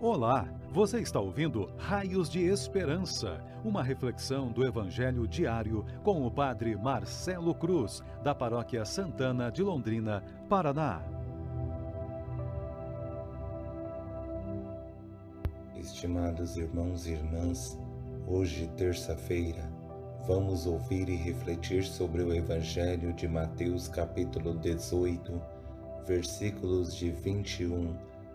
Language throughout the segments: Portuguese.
Olá, você está ouvindo Raios de Esperança, uma reflexão do Evangelho diário com o Padre Marcelo Cruz, da Paróquia Santana de Londrina, Paraná. Estimados irmãos e irmãs, hoje, terça-feira, vamos ouvir e refletir sobre o Evangelho de Mateus, capítulo 18, versículos de 21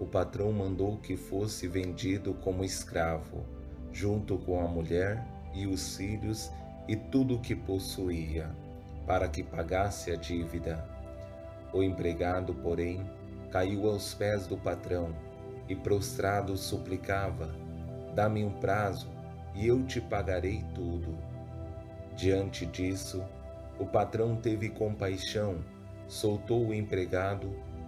o patrão mandou que fosse vendido como escravo, junto com a mulher e os filhos e tudo o que possuía, para que pagasse a dívida. O empregado, porém, caiu aos pés do patrão e, prostrado, suplicava: Dá-me um prazo e eu te pagarei tudo. Diante disso, o patrão teve compaixão, soltou o empregado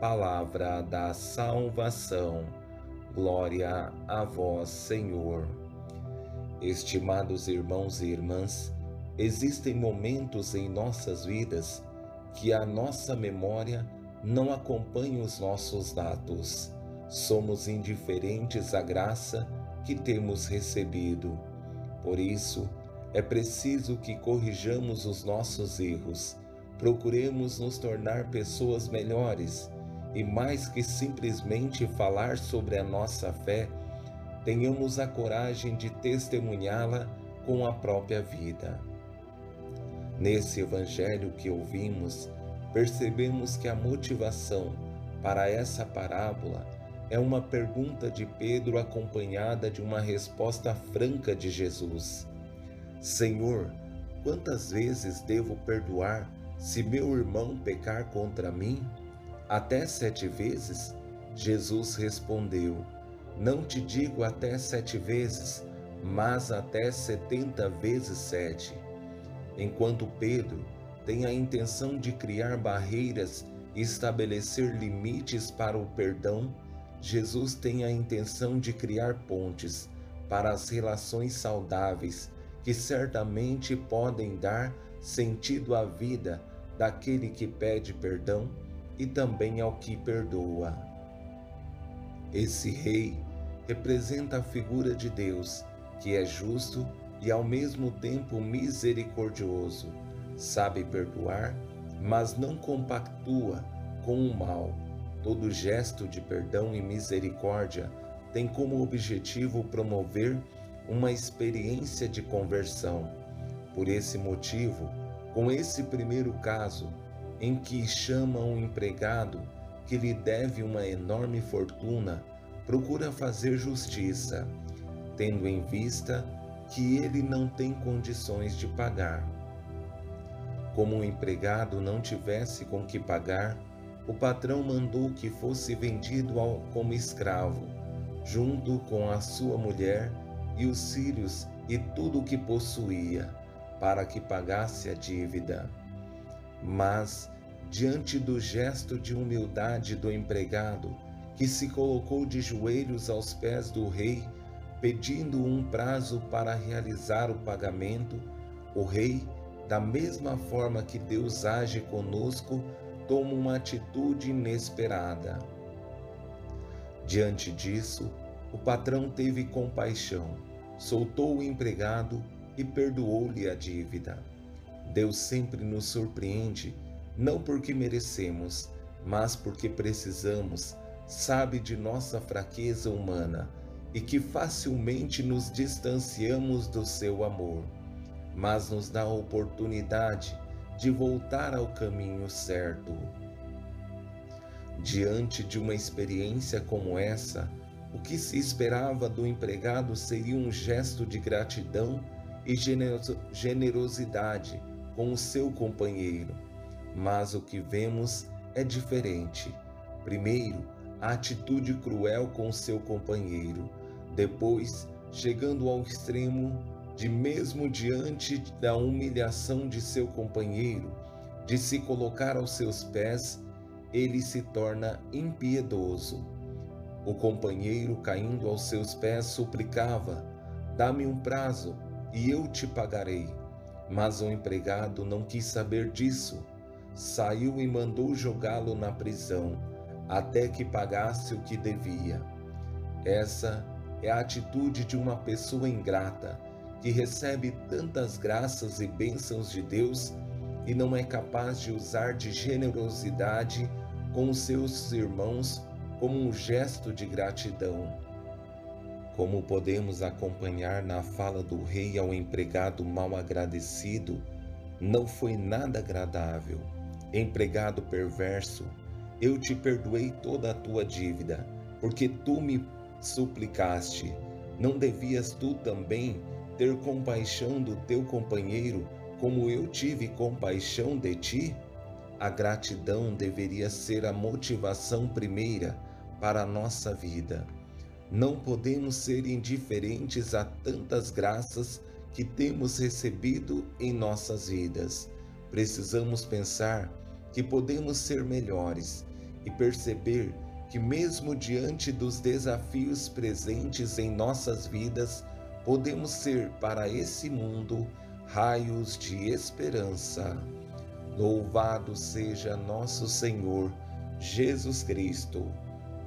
palavra da salvação. Glória a vós, Senhor. Estimados irmãos e irmãs, existem momentos em nossas vidas que a nossa memória não acompanha os nossos atos. Somos indiferentes à graça que temos recebido. Por isso, é preciso que corrijamos os nossos erros, procuremos nos tornar pessoas melhores e mais que simplesmente falar sobre a nossa fé, tenhamos a coragem de testemunhá-la com a própria vida. Nesse evangelho que ouvimos, percebemos que a motivação para essa parábola é uma pergunta de Pedro acompanhada de uma resposta franca de Jesus: Senhor, quantas vezes devo perdoar se meu irmão pecar contra mim? Até sete vezes? Jesus respondeu: Não te digo até sete vezes, mas até setenta vezes sete. Enquanto Pedro tem a intenção de criar barreiras e estabelecer limites para o perdão, Jesus tem a intenção de criar pontes para as relações saudáveis que certamente podem dar sentido à vida daquele que pede perdão e também ao que perdoa. Esse rei representa a figura de Deus, que é justo e ao mesmo tempo misericordioso. Sabe perdoar, mas não compactua com o mal. Todo gesto de perdão e misericórdia tem como objetivo promover uma experiência de conversão. Por esse motivo, com esse primeiro caso, em que chama um empregado que lhe deve uma enorme fortuna, procura fazer justiça, tendo em vista que ele não tem condições de pagar. Como o empregado não tivesse com que pagar, o patrão mandou que fosse vendido ao, como escravo, junto com a sua mulher e os filhos e tudo o que possuía, para que pagasse a dívida. Mas, diante do gesto de humildade do empregado, que se colocou de joelhos aos pés do rei, pedindo um prazo para realizar o pagamento, o rei, da mesma forma que Deus age conosco, toma uma atitude inesperada. Diante disso, o patrão teve compaixão, soltou o empregado e perdoou-lhe a dívida. Deus sempre nos surpreende, não porque merecemos, mas porque precisamos, sabe de nossa fraqueza humana e que facilmente nos distanciamos do seu amor, mas nos dá a oportunidade de voltar ao caminho certo. Diante de uma experiência como essa, o que se esperava do empregado seria um gesto de gratidão e generosidade com o seu companheiro, mas o que vemos é diferente. Primeiro, a atitude cruel com seu companheiro, depois, chegando ao extremo de mesmo diante da humilhação de seu companheiro, de se colocar aos seus pés, ele se torna impiedoso. O companheiro, caindo aos seus pés, suplicava: Dá-me um prazo e eu te pagarei. Mas o empregado não quis saber disso. Saiu e mandou jogá-lo na prisão, até que pagasse o que devia. Essa é a atitude de uma pessoa ingrata que recebe tantas graças e bênçãos de Deus e não é capaz de usar de generosidade com os seus irmãos como um gesto de gratidão. Como podemos acompanhar na fala do rei ao empregado mal agradecido, não foi nada agradável. Empregado perverso, eu te perdoei toda a tua dívida, porque tu me suplicaste. Não devias tu também ter compaixão do teu companheiro, como eu tive compaixão de ti? A gratidão deveria ser a motivação primeira para a nossa vida. Não podemos ser indiferentes a tantas graças que temos recebido em nossas vidas. Precisamos pensar que podemos ser melhores e perceber que, mesmo diante dos desafios presentes em nossas vidas, podemos ser para esse mundo raios de esperança. Louvado seja nosso Senhor Jesus Cristo